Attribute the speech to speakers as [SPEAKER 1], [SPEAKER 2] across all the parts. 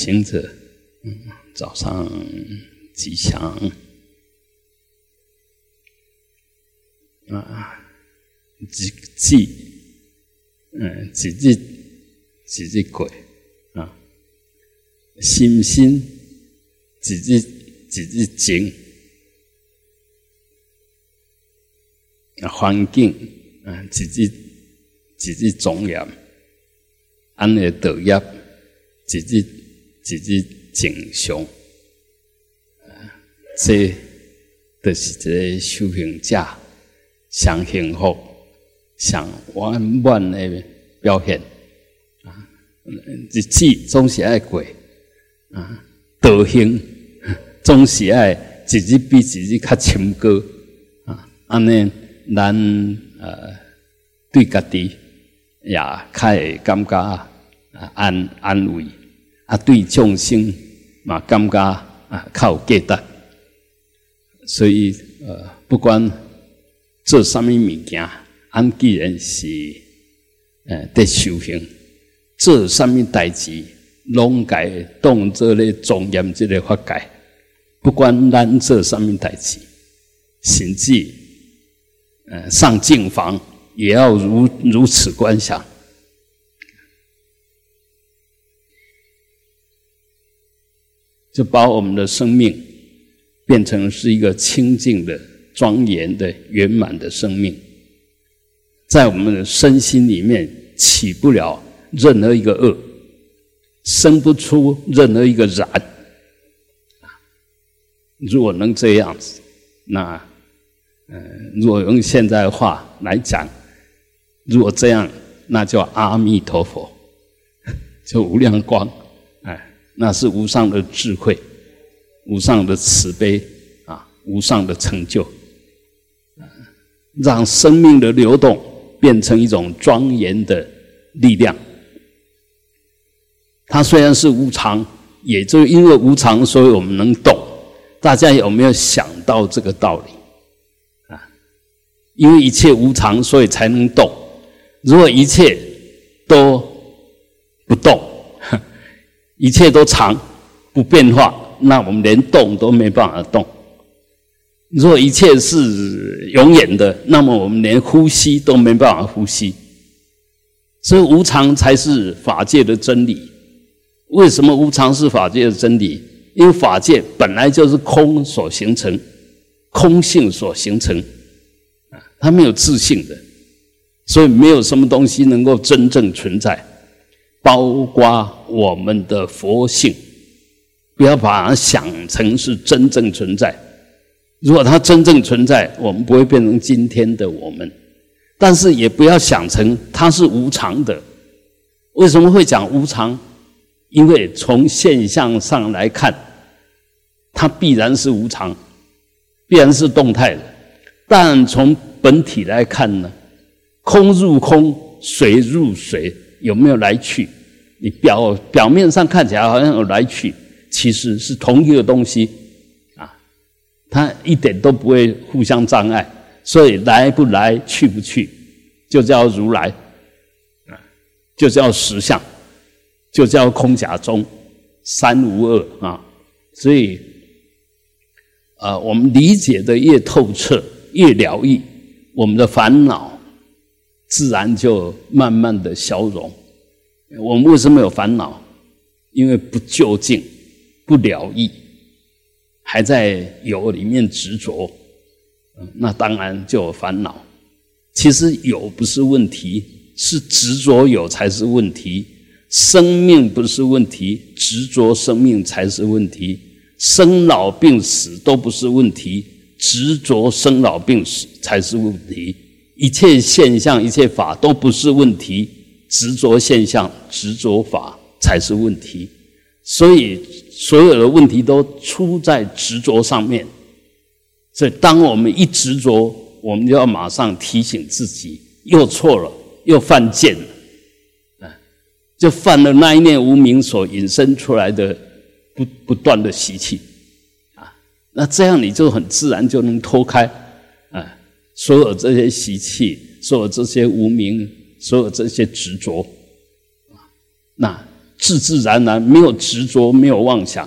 [SPEAKER 1] 行者，嗯，早上吉祥啊，几几，嗯，几日几日鬼啊，心心几日几日静啊，环境啊，几日几日庄严，安尼道业几日。自己正常，这都是一个修行者上幸福、上圆满的表现啊！日子总是爱过啊，德行总是爱一日比一日较深高啊！安尼，咱呃对家己也较会感觉啊安安慰。啊，对众生嘛，感觉啊，较有价值。所以呃，不管做什么物件，俺既然是呃在修行，做什么代志，拢该当做咧庄严这个法界。不管咱做什么代志，甚至呃上净房，也要如如此观想。就把我们的生命变成是一个清净的、庄严的、圆满的生命，在我们的身心里面起不了任何一个恶，生不出任何一个染。如果能这样子，那，嗯，如果用现在的话来讲，如果这样，那叫阿弥陀佛，就无量光。那是无上的智慧，无上的慈悲啊，无上的成就，让生命的流动变成一种庄严的力量。它虽然是无常，也就因为无常，所以我们能动。大家有没有想到这个道理啊？因为一切无常，所以才能动。如果一切都不动，一切都常不变化，那我们连动都没办法动。如果一切是永远的，那么我们连呼吸都没办法呼吸。所以无常才是法界的真理。为什么无常是法界的真理？因为法界本来就是空所形成，空性所形成，啊，它没有自性的，所以没有什么东西能够真正存在。包括我们的佛性，不要把它想成是真正存在。如果它真正存在，我们不会变成今天的我们。但是也不要想成它是无常的。为什么会讲无常？因为从现象上来看，它必然是无常，必然是动态的。但从本体来看呢，空入空，水入水。有没有来去？你表表面上看起来好像有来去，其实是同一个东西啊，它一点都不会互相障碍，所以来不来去不去，就叫如来啊，就叫实相，就叫空假中三无二啊。所以啊，我们理解的越透彻，越疗愈，我们的烦恼。自然就慢慢的消融。我们为什么有烦恼？因为不究竟、不了义，还在有里面执着，那当然就有烦恼。其实有不是问题，是执着有才是问题。生命不是问题，执着生命才是问题。生老病死都不是问题，执着生老病死才是问题。一切现象、一切法都不是问题，执着现象、执着法才是问题。所以，所有的问题都出在执着上面。所以，当我们一执着，我们就要马上提醒自己，又错了，又犯贱了，啊，就犯了那一念无明所引申出来的不不断的习气，啊，那这样你就很自然就能脱开。所有这些习气，所有这些无名，所有这些执着，啊，那自自然然没有执着，没有妄想，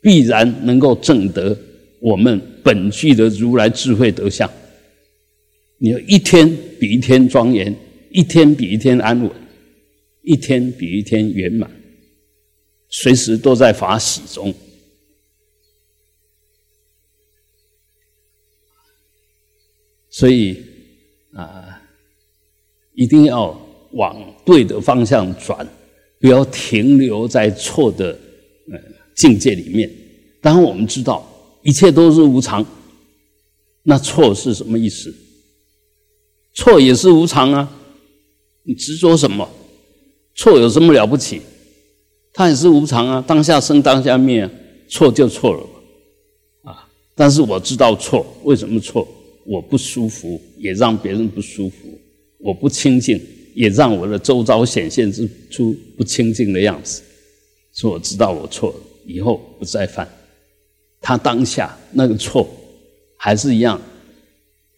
[SPEAKER 1] 必然能够证得我们本具的如来智慧德相。你要一天比一天庄严，一天比一天安稳，一天比一天圆满，随时都在法喜中。所以啊，一定要往对的方向转，不要停留在错的呃境界里面。当，我们知道一切都是无常，那错是什么意思？错也是无常啊！你执着什么？错有什么了不起？它也是无常啊！当下生，当下灭，错就错了啊！但是我知道错，为什么错？我不舒服，也让别人不舒服；我不清净，也让我的周遭显现出不清净的样子。说我知道我错了，以后不再犯。他当下那个错，还是一样，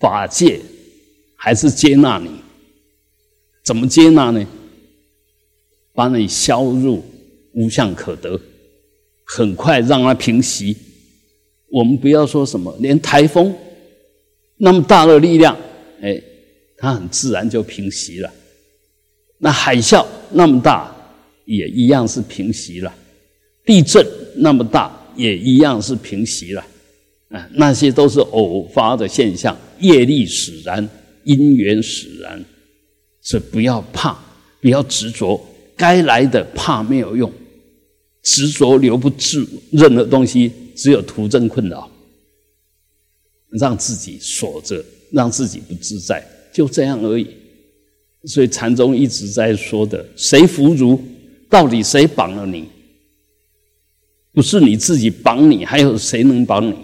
[SPEAKER 1] 法界还是接纳你。怎么接纳呢？把你消入无相可得，很快让它平息。我们不要说什么，连台风。那么大的力量，哎，它很自然就平息了。那海啸那么大，也一样是平息了。地震那么大，也一样是平息了。啊，那些都是偶发的现象，业力使然，因缘使然。所以不要怕，不要执着，该来的怕没有用，执着留不住任何东西，只有徒增困扰。让自己锁着，让自己不自在，就这样而已。所以禅宗一直在说的：谁服如？到底谁绑了你？不是你自己绑你，还有谁能绑你？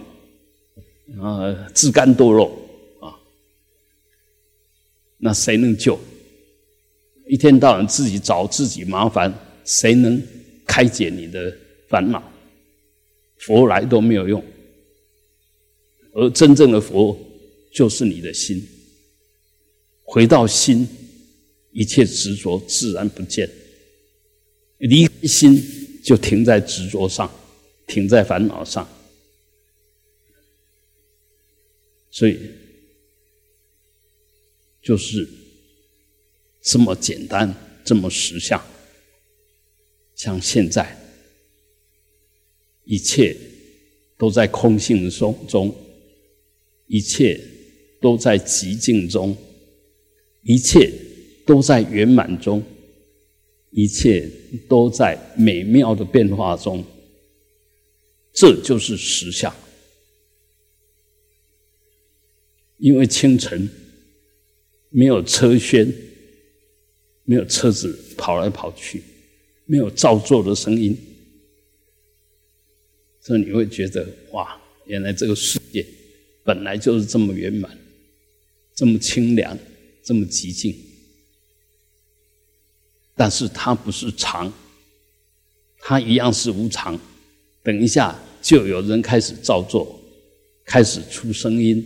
[SPEAKER 1] 啊，自甘堕落啊！那谁能救？一天到晚自己找自己麻烦，谁能开解你的烦恼？佛来都没有用。而真正的佛就是你的心，回到心，一切执着自然不见。离心，就停在执着上，停在烦恼上。所以，就是这么简单，这么实相。像现在，一切都在空性中中。一切都在极静中，一切都在圆满中，一切都在美妙的变化中。这就是实相。因为清晨没有车喧，没有车子跑来跑去，没有造作的声音，所以你会觉得哇，原来这个世界。本来就是这么圆满，这么清凉，这么寂静，但是它不是常，它一样是无常。等一下就有人开始造作，开始出声音，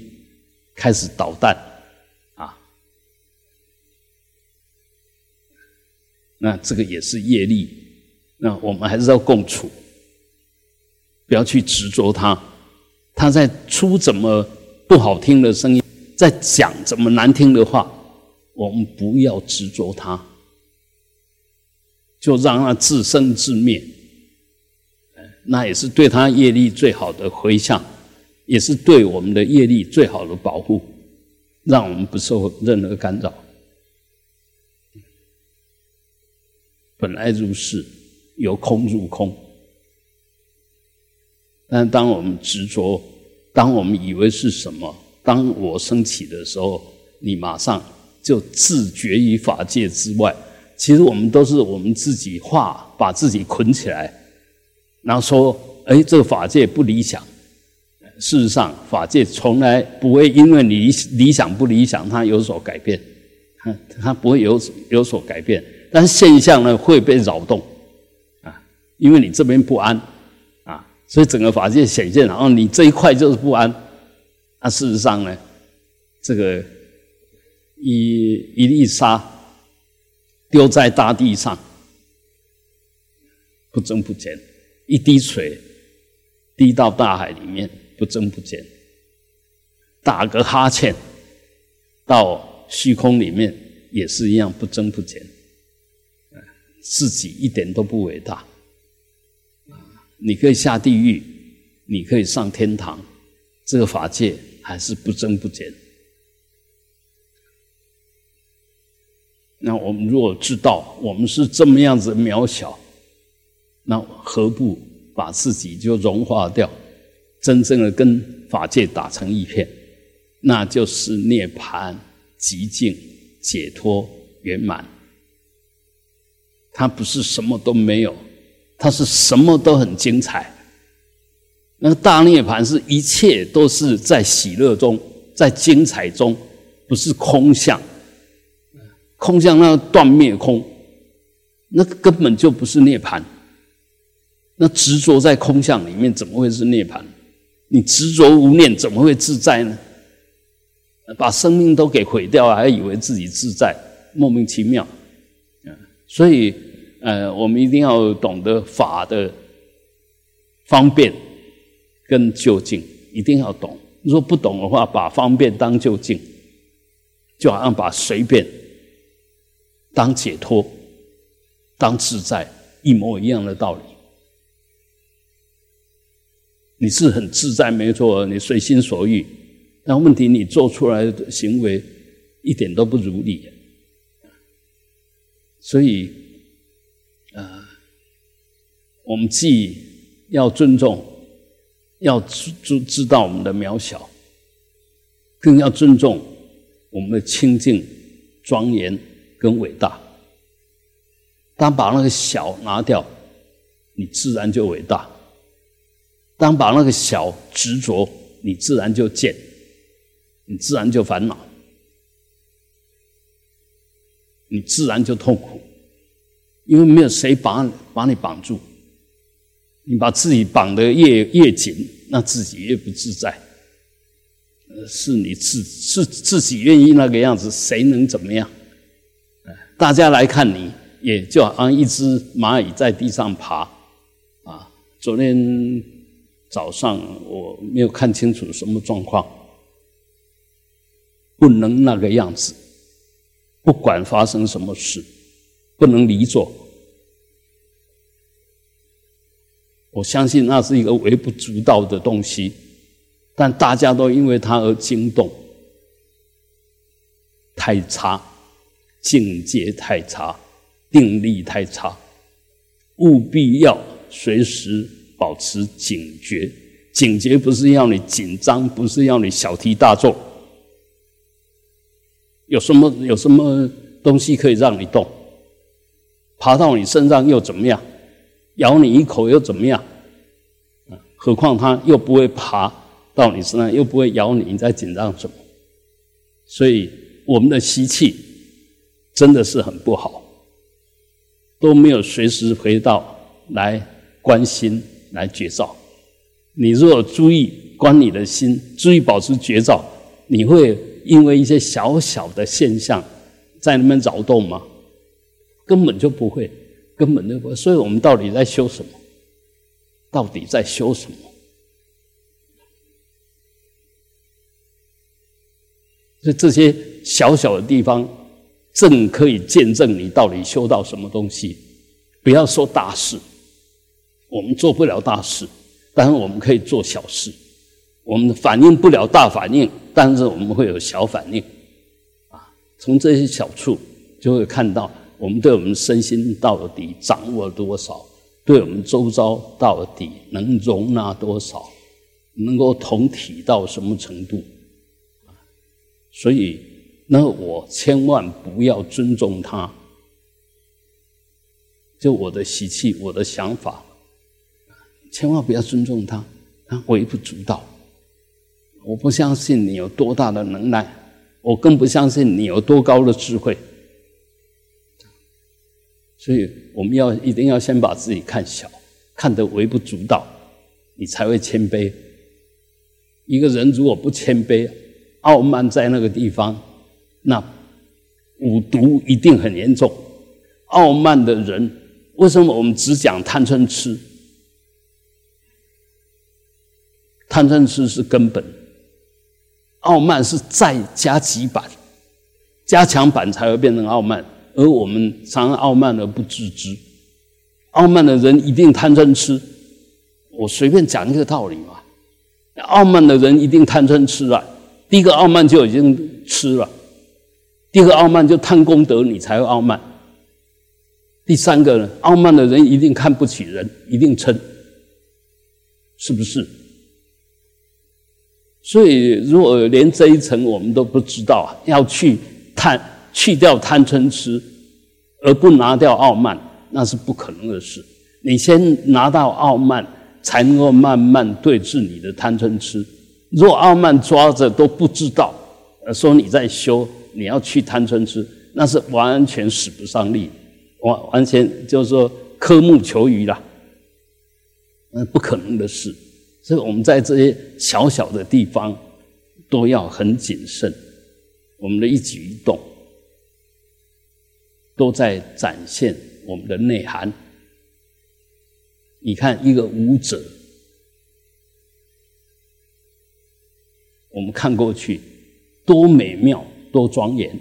[SPEAKER 1] 开始捣蛋，啊，那这个也是业力，那我们还是要共处，不要去执着它。他在出怎么不好听的声音，在讲怎么难听的话，我们不要执着他，就让他自生自灭。那也是对他业力最好的回向，也是对我们的业力最好的保护，让我们不受任何干扰。本来如是，由空入空。但当我们执着，当我们以为是什么，当我升起的时候，你马上就自觉于法界之外。其实我们都是我们自己化，把自己捆起来，然后说：“哎，这个法界不理想。”事实上，法界从来不会因为你理想不理想，它有所改变，它它不会有有所改变。但是现象呢会被扰动啊，因为你这边不安。所以整个法界显现，然后你这一块就是不安。那事实上呢，这个一一粒沙丢在大地上，不增不减，一滴水滴到大海里面不增不减，打个哈欠到虚空里面也是一样不增不减，自己一点都不伟大。你可以下地狱，你可以上天堂，这个法界还是不增不减。那我们如果知道我们是这么样子渺小，那何不把自己就融化掉，真正的跟法界打成一片，那就是涅槃、极境、解脱、圆满。它不是什么都没有，它是什么都很精彩。那个大涅槃是一切都是在喜乐中，在精彩中，不是空相。空相那个断灭空，那根本就不是涅槃。那执着在空相里面，怎么会是涅槃？你执着无念，怎么会自在呢？把生命都给毁掉了，还以为自己自在，莫名其妙。所以，呃，我们一定要懂得法的方便跟究竟，一定要懂。如果不懂的话，把方便当究竟，就好像把随便。当解脱，当自在，一模一样的道理。你是很自在，没错，你随心所欲。但问题，你做出来的行为一点都不如理。所以，我们既要尊重，要知知知道我们的渺小，更要尊重我们的清净庄严。跟伟大，当把那个小拿掉，你自然就伟大；当把那个小执着，你自然就贱，你自然就烦恼，你自然就痛苦，因为没有谁把把你绑住，你把自己绑得越越紧，那自己越不自在。是你自是自己愿意那个样子，谁能怎么样？大家来看你，也就好像一只蚂蚁在地上爬，啊！昨天早上我没有看清楚什么状况，不能那个样子，不管发生什么事，不能离座。我相信那是一个微不足道的东西，但大家都因为它而惊动，太差。境界太差，定力太差，务必要随时保持警觉。警觉不是要你紧张，不是要你小题大做。有什么有什么东西可以让你动？爬到你身上又怎么样？咬你一口又怎么样？何况它又不会爬到你身上，又不会咬你，你在紧张什么？所以我们的习气。真的是很不好，都没有随时回到来关心、来觉照。你如果注意关你的心，注意保持觉照，你会因为一些小小的现象在那边扰动吗？根本就不会，根本就不。所以我们到底在修什么？到底在修什么？所以这些小小的地方。正可以见证你到底修到什么东西。不要说大事，我们做不了大事，但是我们可以做小事。我们反应不了大反应，但是我们会有小反应。啊，从这些小处就会看到我们对我们身心到底掌握多少，对我们周遭到底能容纳多少，能够同体到什么程度。所以。那我千万不要尊重他，就我的习气，我的想法，千万不要尊重他，他微不足道。我不相信你有多大的能耐，我更不相信你有多高的智慧。所以我们要一定要先把自己看小，看得微不足道，你才会谦卑。一个人如果不谦卑，傲慢在那个地方。那五毒一定很严重，傲慢的人为什么我们只讲贪嗔痴？贪嗔痴是根本，傲慢是再加几版，加强版才会变成傲慢，而我们常傲慢而不自知。傲慢的人一定贪嗔痴，我随便讲一个道理嘛。傲慢的人一定贪嗔痴啊！第一个傲慢就已经痴了，第二个傲慢就贪功德，你才会傲慢。第三个呢，傲慢的人一定看不起人，一定嗔，是不是？所以，如果连这一层我们都不知道，要去探去掉贪嗔痴，而不拿掉傲慢，那是不可能的事。你先拿到傲慢，才能够慢慢对治你的贪嗔痴。若傲慢抓着都不知道，说你在修，你要去贪嗔痴，那是完全使不上力，完完全就是说科目求鱼啦，那不可能的事。所以我们在这些小小的地方都要很谨慎，我们的一举一动都在展现我们的内涵。你看，一个舞者，我们看过去多美妙，多庄严。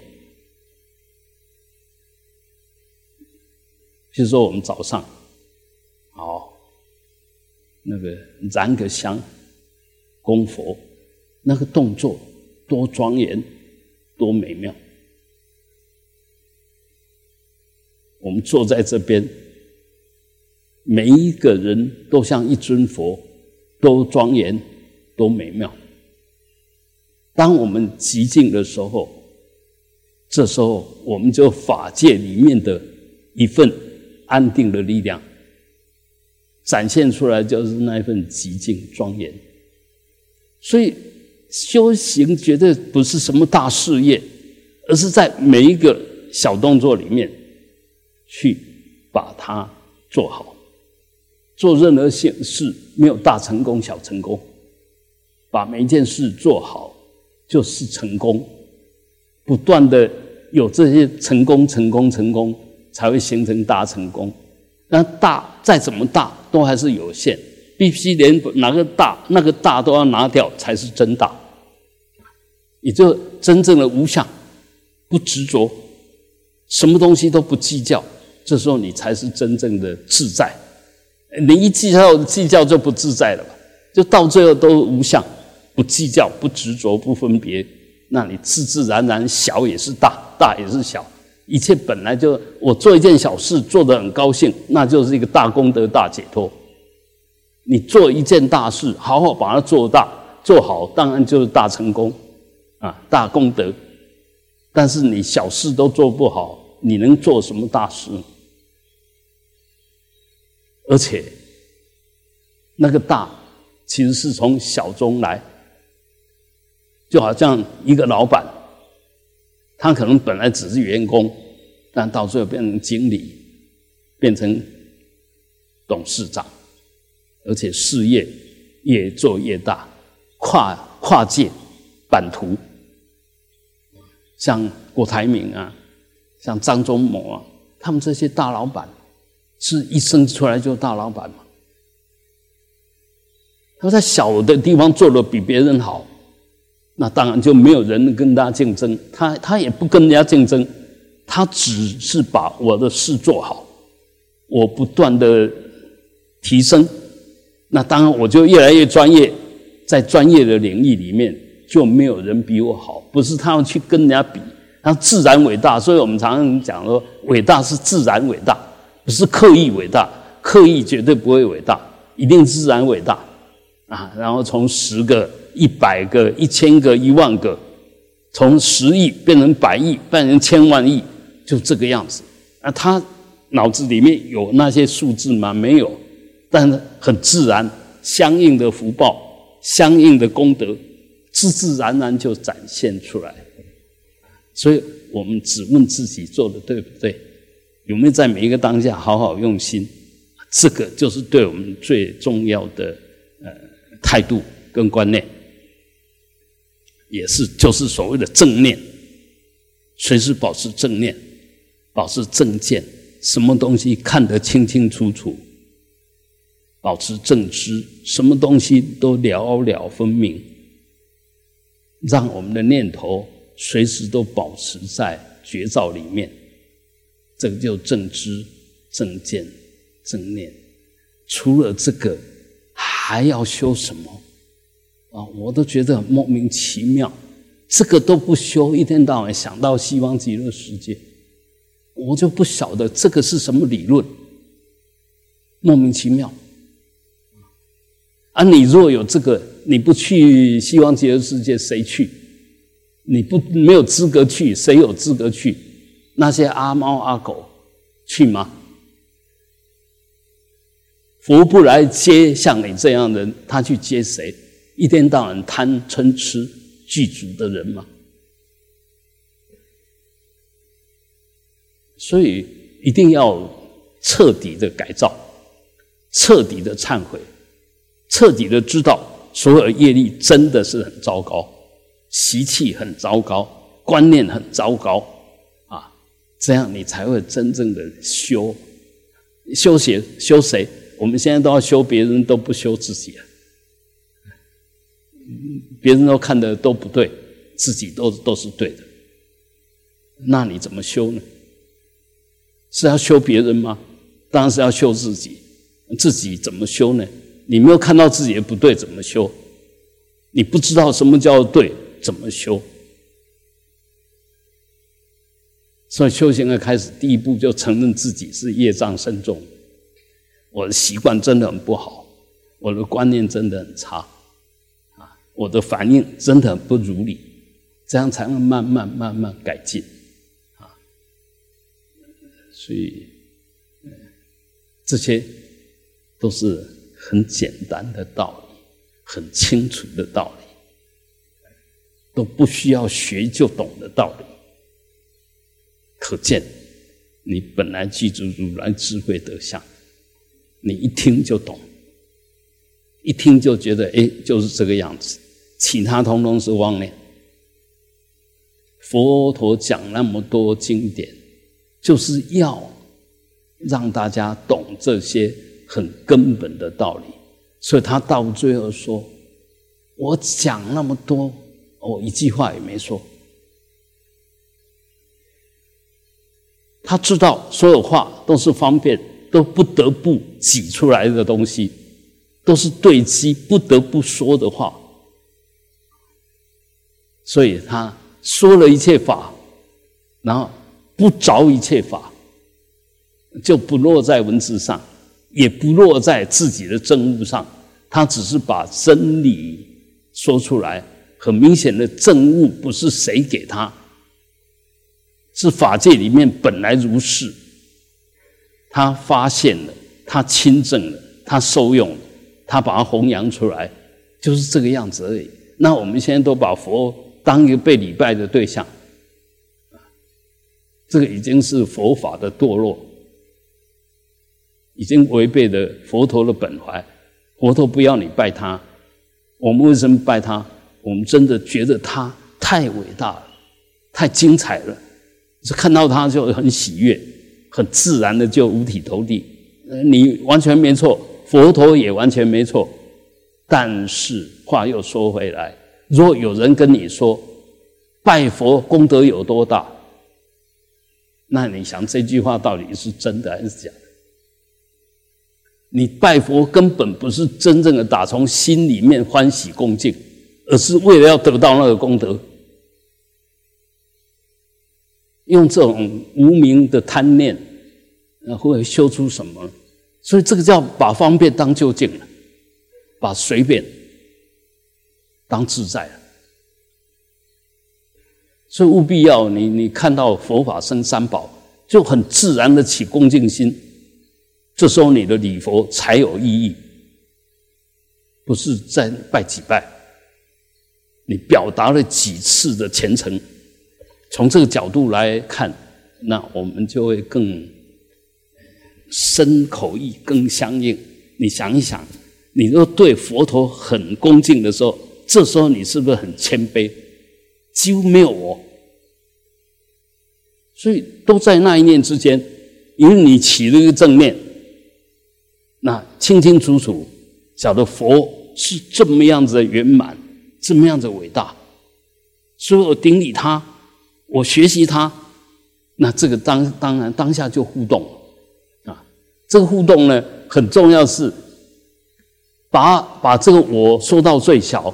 [SPEAKER 1] 比如说，我们早上，好。那个燃个香，供佛，那个动作多庄严，多美妙。我们坐在这边，每一个人都像一尊佛，都庄严，多美妙。当我们极静的时候，这时候我们就法界里面的一份安定的力量。展现出来就是那一份极静庄严，所以修行绝对不是什么大事业，而是在每一个小动作里面去把它做好。做任何事事没有大成功小成功，把每一件事做好就是成功。不断的有这些成功、成功、成功，才会形成大成功。那大再怎么大，都还是有限，必须连哪个大那个大都要拿掉，才是真大。也就真正的无相，不执着，什么东西都不计较，这时候你才是真正的自在。你一计较计较就不自在了吧？就到最后都无相，不计较，不执着，不分别，那你自自然然小也是大，大也是小。一切本来就，我做一件小事做得很高兴，那就是一个大功德、大解脱。你做一件大事，好好把它做大、做好，当然就是大成功，啊，大功德。但是你小事都做不好，你能做什么大事？而且，那个大其实是从小中来，就好像一个老板。他可能本来只是员工，但到最后变成经理，变成董事长，而且事业越做越大，跨跨界版图，像郭台铭啊，像张忠谋啊，他们这些大老板，是一生出来就大老板嘛？他在小的地方做的比别人好。那当然就没有人跟他竞争，他他也不跟人家竞争，他只是把我的事做好，我不断的提升，那当然我就越来越专业，在专业的领域里面就没有人比我好，不是他要去跟人家比，他自然伟大，所以我们常常讲说，伟大是自然伟大，不是刻意伟大，刻意绝对不会伟大，一定自然伟大啊，然后从十个。一百个、一千个、一万个，从十亿变成百亿，变成千万亿，就这个样子。那他脑子里面有那些数字吗？没有，但是很自然，相应的福报、相应的功德，自自然然就展现出来。所以我们只问自己做的对不对，有没有在每一个当下好好用心，这个就是对我们最重要的呃态度跟观念。也是，就是所谓的正念，随时保持正念，保持正见，什么东西看得清清楚楚，保持正知，什么东西都了了分明，让我们的念头随时都保持在觉照里面，这个就正知、正见、正念。除了这个，还要修什么？啊，我都觉得莫名其妙。这个都不修，一天到晚想到西方极乐世界，我就不晓得这个是什么理论，莫名其妙。啊，你若有这个，你不去西方极乐世界，谁去？你不没有资格去，谁有资格去？那些阿猫阿狗去吗？佛不来接像你这样的人，他去接谁？一天到晚贪嗔痴。具足的人嘛，所以一定要彻底的改造，彻底的忏悔，彻底的知道所有业力真的是很糟糕，习气很糟糕，观念很糟糕！这样你才会真正的修，修谁？修谁？我们现在都要修别人，都不修自己啊！别人都看的都不对，自己都都是对的，那你怎么修呢？是要修别人吗？当然是要修自己。自己怎么修呢？你没有看到自己的不对，怎么修？你不知道什么叫对，怎么修？所以修行的开始，第一步就承认自己是业障深重，我的习惯真的很不好，我的观念真的很差。啊我的反应真的很不如理，这样才能慢慢慢慢改进，啊，所以，这些都是很简单的道理，很清楚的道理，都不需要学就懂的道理。可见，你本来记住如来智慧德相，你一听就懂，一听就觉得，哎，就是这个样子。其他通通是妄念。佛陀讲那么多经典，就是要让大家懂这些很根本的道理。所以他到最后说：“我讲那么多，我一句话也没说。”他知道所有话都是方便，都不得不挤出来的东西，都是对机不得不说的话。所以他说了一切法，然后不着一切法，就不落在文字上，也不落在自己的证悟上。他只是把真理说出来，很明显的证悟不是谁给他，是法界里面本来如是。他发现了，他亲证了，他受用了，他把它弘扬出来，就是这个样子而已。那我们现在都把佛。当一个被礼拜的对象，这个已经是佛法的堕落，已经违背了佛陀的本怀。佛陀不要你拜他，我们为什么拜他？我们真的觉得他太伟大了，太精彩了，是看到他就很喜悦，很自然的就五体投地。你完全没错，佛陀也完全没错。但是话又说回来。若有人跟你说拜佛功德有多大，那你想这句话到底是真的还是假的？你拜佛根本不是真正的打从心里面欢喜恭敬，而是为了要得到那个功德，用这种无名的贪念，呃，会修出什么？所以这个叫把方便当究竟了，把随便。当自在了，所以务必要你，你看到佛法生三宝，就很自然的起恭敬心。这时候你的礼佛才有意义，不是在拜几拜，你表达了几次的虔诚。从这个角度来看，那我们就会更深口意更相应。你想一想，你若对佛陀很恭敬的时候。这时候你是不是很谦卑？几乎没有我，所以都在那一念之间，因为你起了一个正念，那清清楚楚晓得佛是这么样子的圆满，这么样子伟大，所以我顶礼他，我学习他，那这个当当然当下就互动啊，这个互动呢很重要是把把这个我说到最小，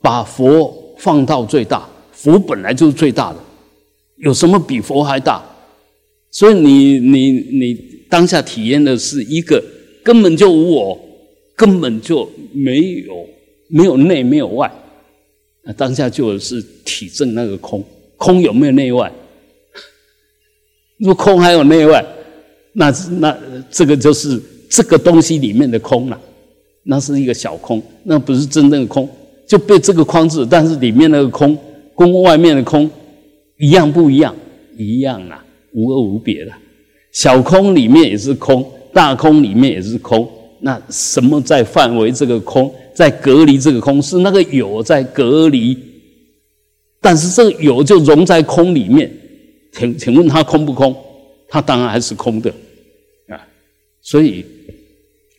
[SPEAKER 1] 把佛放到最大，佛本来就是最大的，有什么比佛还大？所以你你你当下体验的是一个根本就无我，根本就没有没有内没有外，那当下就是体证那个空，空有没有内外？如果空还有内外，那那这个就是这个东西里面的空了，那是一个小空，那不是真正的空，就被这个框制，但是里面那个空跟外面的空一样不一样？一样啊。无二无别的，小空里面也是空，大空里面也是空。那什么在范围这个空，在隔离这个空，是那个有在隔离，但是这个有就融在空里面。请请问它空不空？它当然还是空的啊。所以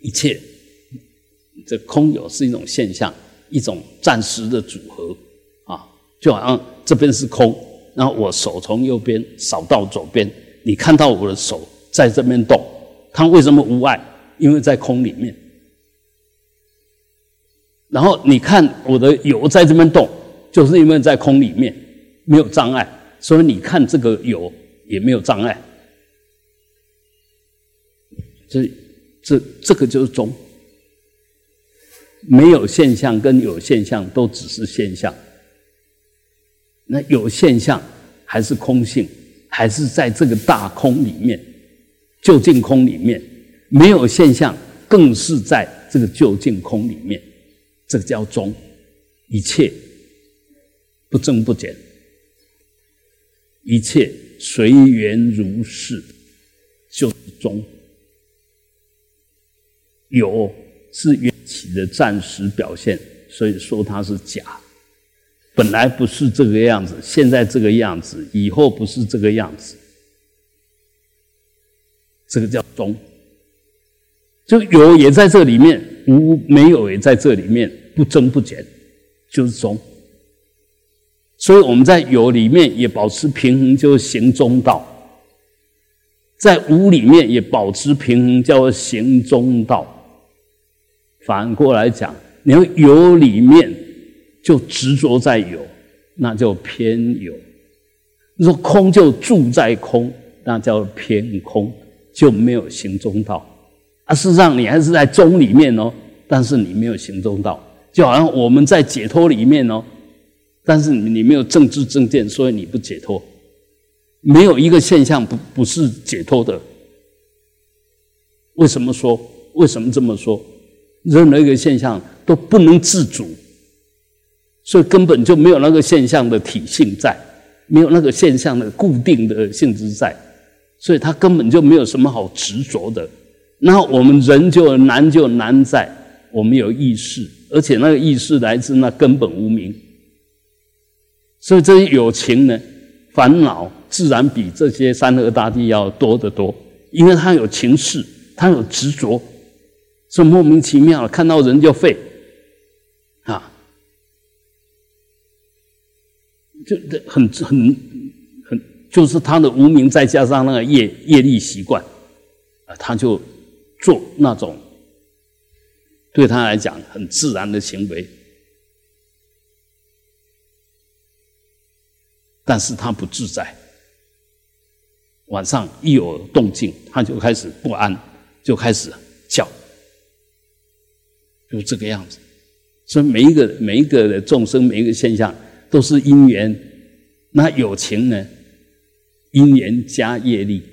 [SPEAKER 1] 一切这空有是一种现象，一种暂时的组合啊，就好像这边是空。然后我手从右边扫到左边，你看到我的手在这边动，它为什么无碍？因为在空里面。然后你看我的有在这边动，就是因为在空里面没有障碍，所以你看这个有也没有障碍。这这这个就是中，没有现象跟有现象都只是现象。那有现象还是空性，还是在这个大空里面，就近空里面没有现象，更是在这个就近空里面，这个叫中，一切不增不减，一切随缘如是，就是中。有是缘起的暂时表现，所以说它是假。本来不是这个样子，现在这个样子，以后不是这个样子，这个叫中。就有也在这里面，无没有也在这里面，不增不减，就是中。所以我们在有里面也保持平衡，就是行中道；在无里面也保持平衡，叫行中道。反过来讲，你要有里面。就执着在有，那叫偏有；你说空就住在空，那叫偏空，就没有行中道。啊，事实上你还是在中里面哦，但是你没有行中道。就好像我们在解脱里面哦，但是你没有政治正见，所以你不解脱。没有一个现象不不是解脱的。为什么说？为什么这么说？任何一个现象都不能自主。所以根本就没有那个现象的体性在，没有那个现象的固定的性质在，所以它根本就没有什么好执着的。那我们人就难就难在我们有意识，而且那个意识来自那根本无名。所以这些有情呢，烦恼自然比这些山河大地要多得多，因为他有情势，他有执着，所以莫名其妙看到人就废。啊就很很很，就是他的无名，再加上那个业业力习惯，啊，他就做那种对他来讲很自然的行为，但是他不自在。晚上一有动静，他就开始不安，就开始叫，就这个样子。所以每一个每一个的众生，每一个现象。都是因缘，那有情呢？因缘加业力，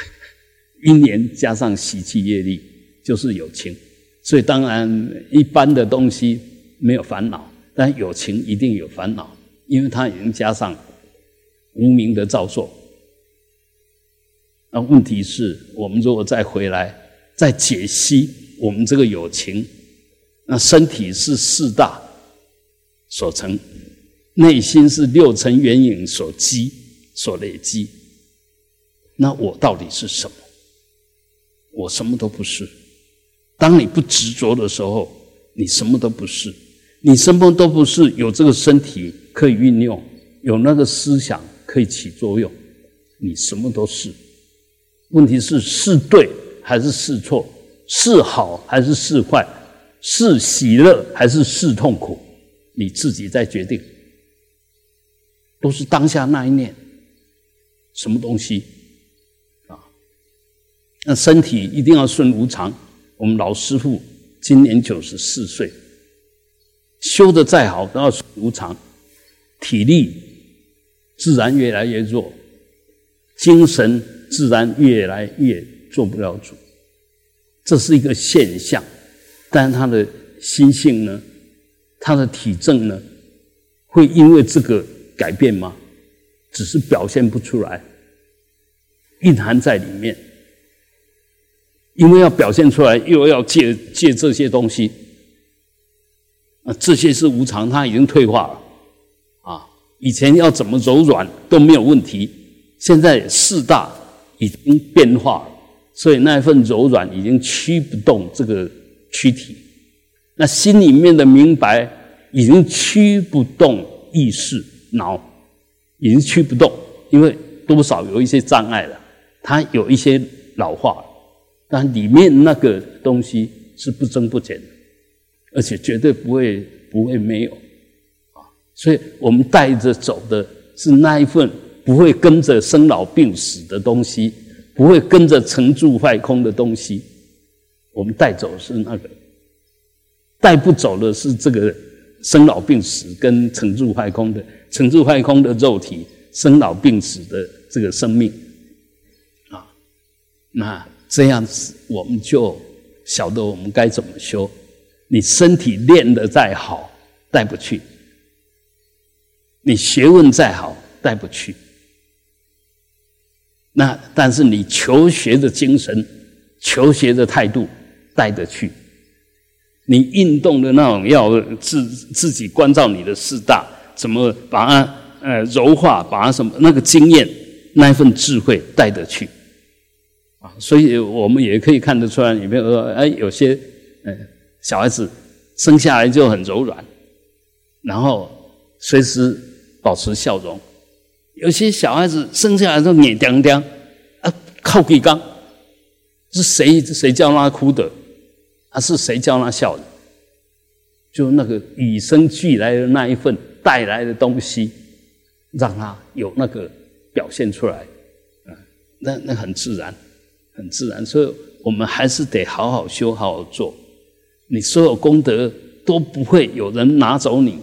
[SPEAKER 1] 因缘加上习气业力，就是有情。所以当然，一般的东西没有烦恼，但有情一定有烦恼，因为它已经加上无名的造作。那问题是我们如果再回来再解析我们这个友情，那身体是四大所成。内心是六尘缘影所积、所累积，那我到底是什么？我什么都不是。当你不执着的时候，你什么都不是。你什么都不是，有这个身体可以运用，有那个思想可以起作用，你什么都是。问题是是对还是是错，是好还是是坏，是喜乐还是是痛苦，你自己在决定。都是当下那一念，什么东西啊？那身体一定要顺无常。我们老师傅今年九十四岁，修的再好都要顺无常，体力自然越来越弱，精神自然越来越做不了主。这是一个现象，但是他的心性呢？他的体证呢？会因为这个？改变吗？只是表现不出来，蕴含在里面。因为要表现出来，又要借借这些东西，啊，这些是无常，它已经退化了。以前要怎么柔软都没有问题，现在四大已经变化了，所以那一份柔软已经驱不动这个躯体，那心里面的明白已经驱不动意识。脑已经驱不动，因为多少有一些障碍了，它有一些老化，但里面那个东西是不增不减的，而且绝对不会不会没有！所以我们带着走的是那一份不会跟着生老病死的东西，不会跟着成住坏空的东西，我们带走是那个，带不走的是这个生老病死跟成住坏空的。成住坏空的肉体，生老病死的这个生命，啊，那这样子我们就晓得我们该怎么修。你身体练得再好，带不去；你学问再好，带不去。那但是你求学的精神、求学的态度带得去。你运动的那种要自自己关照你的四大。怎么把它呃柔化，把它什么那个经验那一份智慧带得去啊？所以我们也可以看得出来，有没有说哎，有些呃小孩子生下来就很柔软，然后随时保持笑容；有些小孩子生下来就脸僵僵啊，靠几缸，是谁谁叫他哭的，还是谁叫他笑的？就那个与生俱来的那一份。带来的东西，让他有那个表现出来，啊，那那很自然，很自然。所以我们还是得好好修，好好做。你所有功德都不会有人拿走你，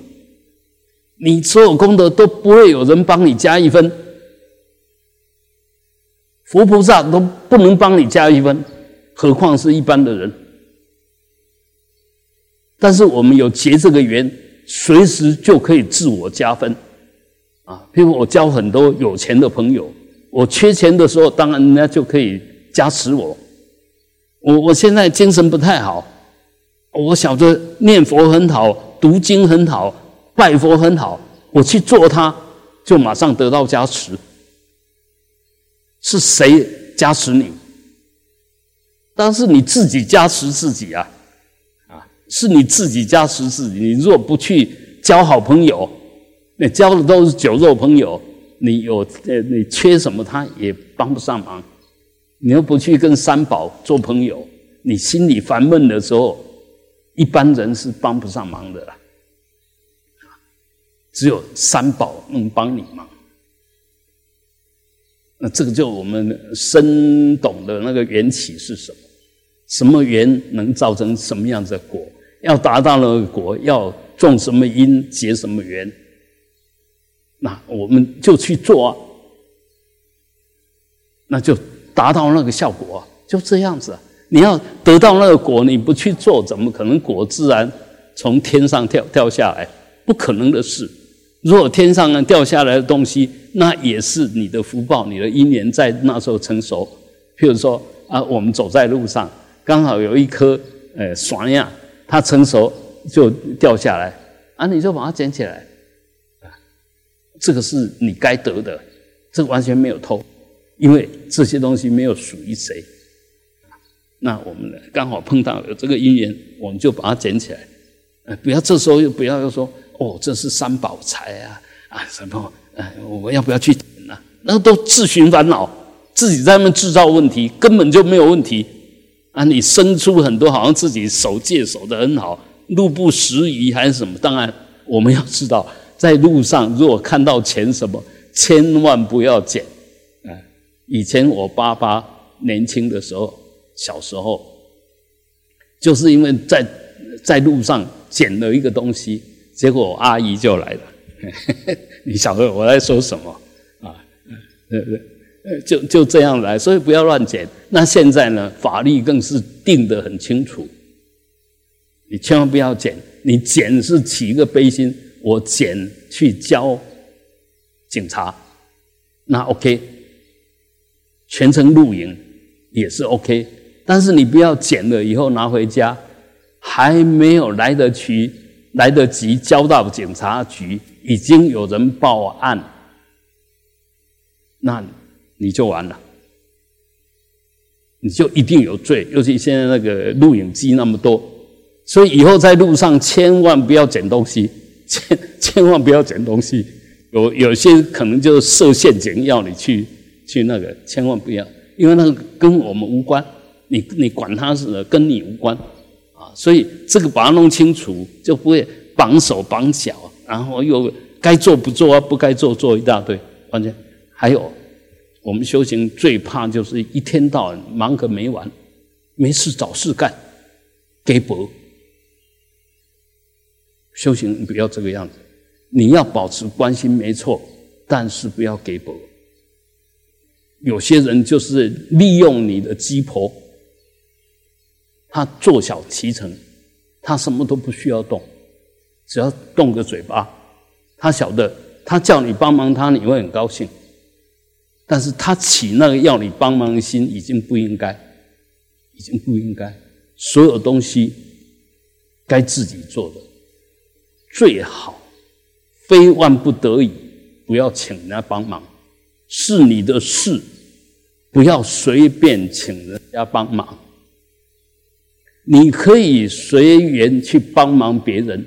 [SPEAKER 1] 你所有功德都不会有人帮你加一分，佛菩萨都不能帮你加一分，何况是一般的人。但是我们有结这个缘。随时就可以自我加分，啊，譬如我交很多有钱的朋友，我缺钱的时候，当然人家就可以加持我。我我现在精神不太好，我晓得念佛很好，读经很好，拜佛很好，我去做它，就马上得到加持。是谁加持你？但是你自己加持自己啊。啊是你自己加持自己。你若不去交好朋友，那交的都是酒肉朋友，你有呃，你缺什么他也帮不上忙。你又不去跟三宝做朋友，你心里烦闷的时候，一般人是帮不上忙的啦。只有三宝能帮你忙。那这个就我们深懂的那个缘起是什么？什么缘能造成什么样子的果？要达到那个果，要种什么因，结什么缘，那我们就去做啊，那就达到那个效果，就这样子。啊你要得到那个果，你不去做，怎么可能果自然从天上掉掉下来？不可能的事。如果天上掉下来的东西，那也是你的福报，你的因缘在那时候成熟。譬如说啊，我们走在路上，刚好有一颗呃爽呀。它成熟就掉下来，啊，你就把它捡起来，啊，这个是你该得的，这完全没有偷，因为这些东西没有属于谁，那我们刚好碰到有这个因缘，我们就把它捡起来。呃，不要这时候又不要又说哦，这是三宝财啊啊什么？哎，我们要不要去捡呢？那都自寻烦恼，自己在那制造问题，根本就没有问题啊！你生出很多，好像自己守戒守的很好，路不拾遗还是什么？当然，我们要知道，在路上如果看到钱什么，千万不要捡。啊，以前我爸爸年轻的时候。小时候，就是因为在在路上捡了一个东西，结果我阿姨就来了。你晓得我在说什么啊？对对，就就这样来，所以不要乱捡。那现在呢，法律更是定得很清楚，你千万不要捡。你捡是起一个悲心，我捡去交警察，那 OK，全程露营也是 OK。但是你不要捡了以后拿回家，还没有来得及来得及交到警察局，已经有人报案，那你就完了，你就一定有罪。尤其现在那个录影机那么多，所以以后在路上千万不要捡东西，千千万不要捡东西。有有些可能就设陷阱要你去去那个，千万不要，因为那个跟我们无关。你你管他是跟你无关，所以这个把它弄清楚，就不会绑手绑脚，然后又该做不做啊，不该做做一大堆。关键还有，我们修行最怕就是一天到晚忙个没完，没事找事干，给薄。修行不要这个样子，你要保持关心没错，但是不要给薄。有些人就是利用你的鸡婆。他坐小骑乘，他什么都不需要动，只要动个嘴巴。他晓得，他叫你帮忙他，你会很高兴。但是他起那个要你帮忙的心，已经不应该，已经不应该。所有东西该自己做的，最好非万不得已，不要请人家帮忙。是你的事，不要随便请人家帮忙。你可以随缘去帮忙别人，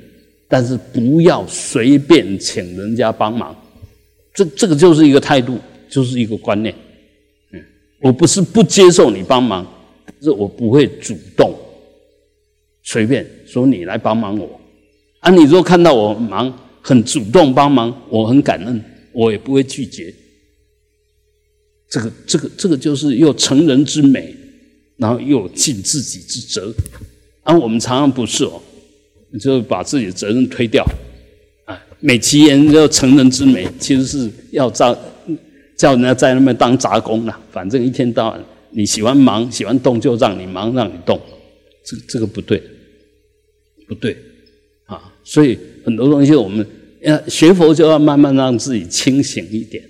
[SPEAKER 1] 但是不要随便请人家帮忙。这这个就是一个态度，就是一个观念。嗯，我不是不接受你帮忙，是我不会主动随便说你来帮忙我。啊，你如果看到我忙，很主动帮忙，我很感恩，我也不会拒绝。这个这个这个就是又成人之美。然后又尽自己之责，而我们常常不是哦，就把自己的责任推掉，啊，美其言叫成人之美，其实是要叫叫人家在那边当杂工了。反正一天到晚你喜欢忙喜欢动，就让你忙让你动，这这个不对，不对，啊，所以很多东西我们要学佛就要慢慢让自己清醒一点，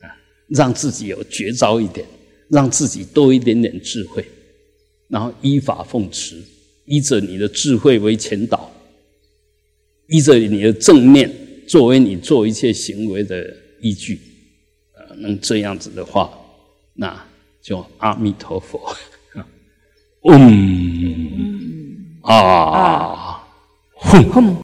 [SPEAKER 1] 啊，让自己有绝招一点，让自己多一点点智慧。然后依法奉持，依着你的智慧为前导，依着你的正念作为你做一切行为的依据，啊，能这样子的话，那就阿弥陀佛，嗯。啊，哼。哼。